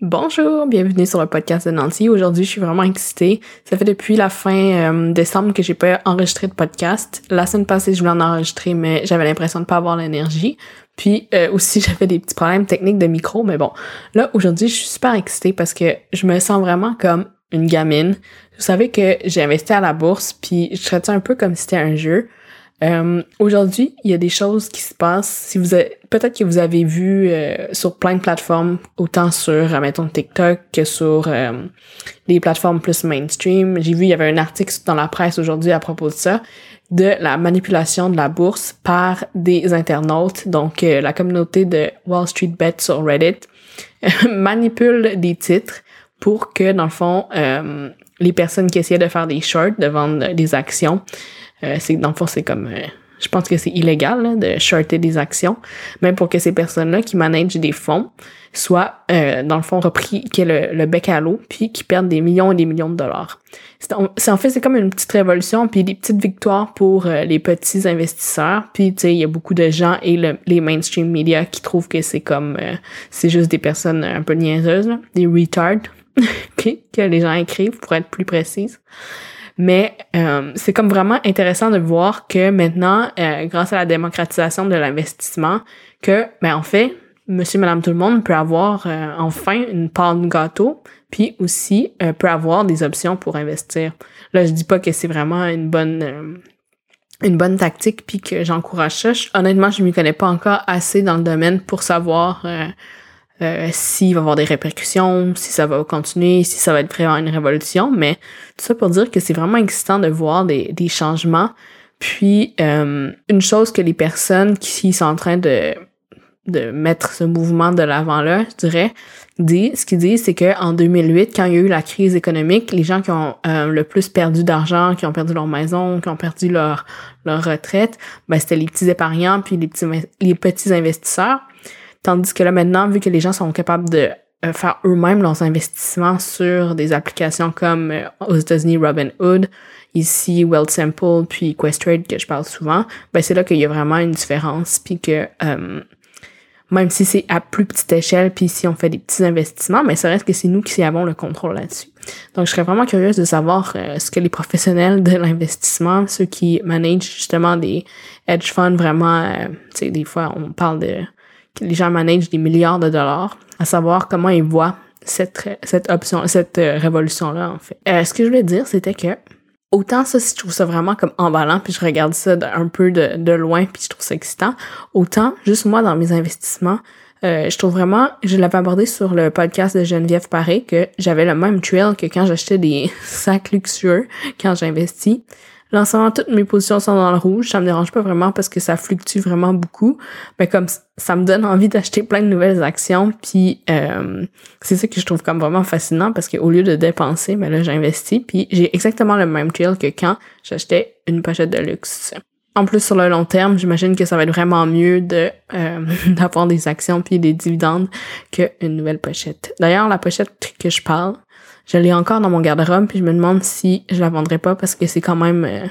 Bonjour, bienvenue sur le podcast de Nancy. Aujourd'hui, je suis vraiment excitée. Ça fait depuis la fin euh, décembre que j'ai pas enregistré de podcast. La semaine passée, je voulais en enregistrer, mais j'avais l'impression de pas avoir l'énergie. Puis euh, aussi, j'avais des petits problèmes techniques de micro, mais bon. Là, aujourd'hui, je suis super excitée parce que je me sens vraiment comme une gamine. Vous savez que j'ai investi à la bourse, puis je traite un peu comme si c'était un jeu. Euh, Aujourd'hui, il y a des choses qui se passent. Si vous peut-être que vous avez vu euh, sur plein de plateformes, autant sur, euh, mettons, TikTok que sur euh, les plateformes plus mainstream. J'ai vu, il y avait un article dans la presse aujourd'hui à propos de ça, de la manipulation de la bourse par des internautes. Donc, la communauté de Wall Street Bet sur Reddit manipule des titres pour que, dans le fond, les personnes qui essayaient de faire des shorts, de vendre des actions, euh, c'est dans le fond c'est comme euh, je pense que c'est illégal de shorter des actions, même pour que ces personnes-là qui managent des fonds soient, euh, dans le fond, repris, qui le, le, bec à l'eau, puis qui perdent des millions et des millions de dollars. C'est, en fait, c'est comme une petite révolution, puis des petites victoires pour les petits investisseurs. Puis, tu sais, il y a beaucoup de gens et les mainstream media qui trouvent que c'est comme, c'est juste des personnes un peu niaiseuses, des retards, que les gens écrivent, pour être plus précise. Mais euh, c'est comme vraiment intéressant de voir que maintenant, euh, grâce à la démocratisation de l'investissement, que ben en fait, monsieur, madame, tout le monde peut avoir euh, enfin une part de gâteau, puis aussi peut avoir des options pour investir. Là, je dis pas que c'est vraiment une bonne une bonne tactique puis que j'encourage ça. honnêtement, je m'y connais pas encore assez dans le domaine pour savoir euh, s'il va y avoir des répercussions, si ça va continuer, si ça va être vraiment une révolution, mais tout ça pour dire que c'est vraiment excitant de voir des, des changements. Puis euh, une chose que les personnes qui sont en train de de mettre ce mouvement de l'avant là, je dirais, dit, ce qu'ils disent, c'est que en 2008, quand il y a eu la crise économique, les gens qui ont euh, le plus perdu d'argent, qui ont perdu leur maison, qui ont perdu leur leur retraite, ben c'était les petits épargnants puis les petits les petits investisseurs. Tandis que là, maintenant, vu que les gens sont capables de euh, faire eux-mêmes leurs investissements sur des applications comme euh, aux États-Unis Robinhood, ici Wealthsimple, puis Questrade que je parle souvent, ben c'est là qu'il y a vraiment une différence, puis que euh, même si c'est à plus petite échelle, puis si on fait des petits investissements, mais ça reste que c'est nous qui avons le contrôle là-dessus. Donc, je serais vraiment curieuse de savoir ce que les professionnels de l'investissement, ceux qui managent justement des hedge funds vraiment, tu sais, des fois on parle de les gens managent des milliards de dollars, à savoir comment ils voient cette, cette option, cette euh, révolution-là, en fait. Euh, ce que je voulais dire, c'était que autant ça, si je trouve ça vraiment comme emballant, puis je regarde ça un peu de, loin, puis je trouve ça excitant, autant, juste moi, dans mes investissements, euh, je trouve vraiment, je l'avais abordé sur le podcast de Geneviève Paré, que j'avais le même trail que quand j'achetais des sacs luxueux, quand j'investis. L'ensemble, toutes mes positions sont dans le rouge. Ça me dérange pas vraiment parce que ça fluctue vraiment beaucoup. Mais comme ça me donne envie d'acheter plein de nouvelles actions. Puis euh, c'est ça que je trouve comme vraiment fascinant parce qu'au lieu de dépenser, mais ben là j'investis. Puis j'ai exactement le même trail que quand j'achetais une pochette de luxe. En plus, sur le long terme, j'imagine que ça va être vraiment mieux de euh, d'avoir des actions puis des dividendes qu'une nouvelle pochette. D'ailleurs, la pochette que je parle, je l'ai encore dans mon garde-robe, puis je me demande si je la vendrais pas parce que c'est quand même, euh,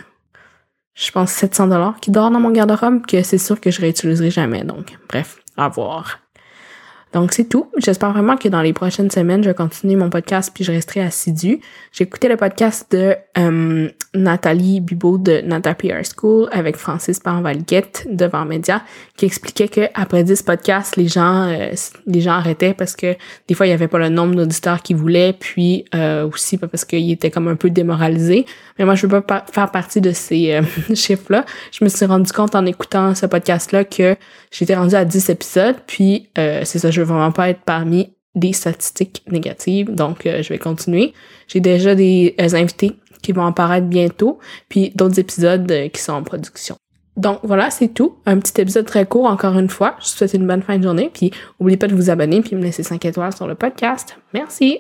je pense, 700 dollars qui dort dans mon garde-robe, que c'est sûr que je réutiliserai jamais. Donc, bref, à voir. Donc c'est tout. J'espère vraiment que dans les prochaines semaines, je vais continuer mon podcast puis je resterai assidue. J'ai écouté le podcast de euh, Nathalie Bibot de Nata PR School avec Francis Parvalguette devant Média qui expliquait que après 10 podcasts, les gens euh, les gens arrêtaient parce que des fois il y avait pas le nombre d'auditeurs qu'ils voulaient puis euh, aussi parce qu'ils étaient comme un peu démoralisés. Mais moi je veux pas faire partie de ces chiffres là. Je me suis rendu compte en écoutant ce podcast là que j'étais rendu à 10 épisodes puis c'est ça je vraiment pas être parmi des statistiques négatives, donc euh, je vais continuer. J'ai déjà des euh, invités qui vont apparaître bientôt, puis d'autres épisodes euh, qui sont en production. Donc voilà, c'est tout. Un petit épisode très court encore une fois. Je vous souhaite une bonne fin de journée, puis n'oubliez pas de vous abonner puis me laisser 5 étoiles sur le podcast. Merci.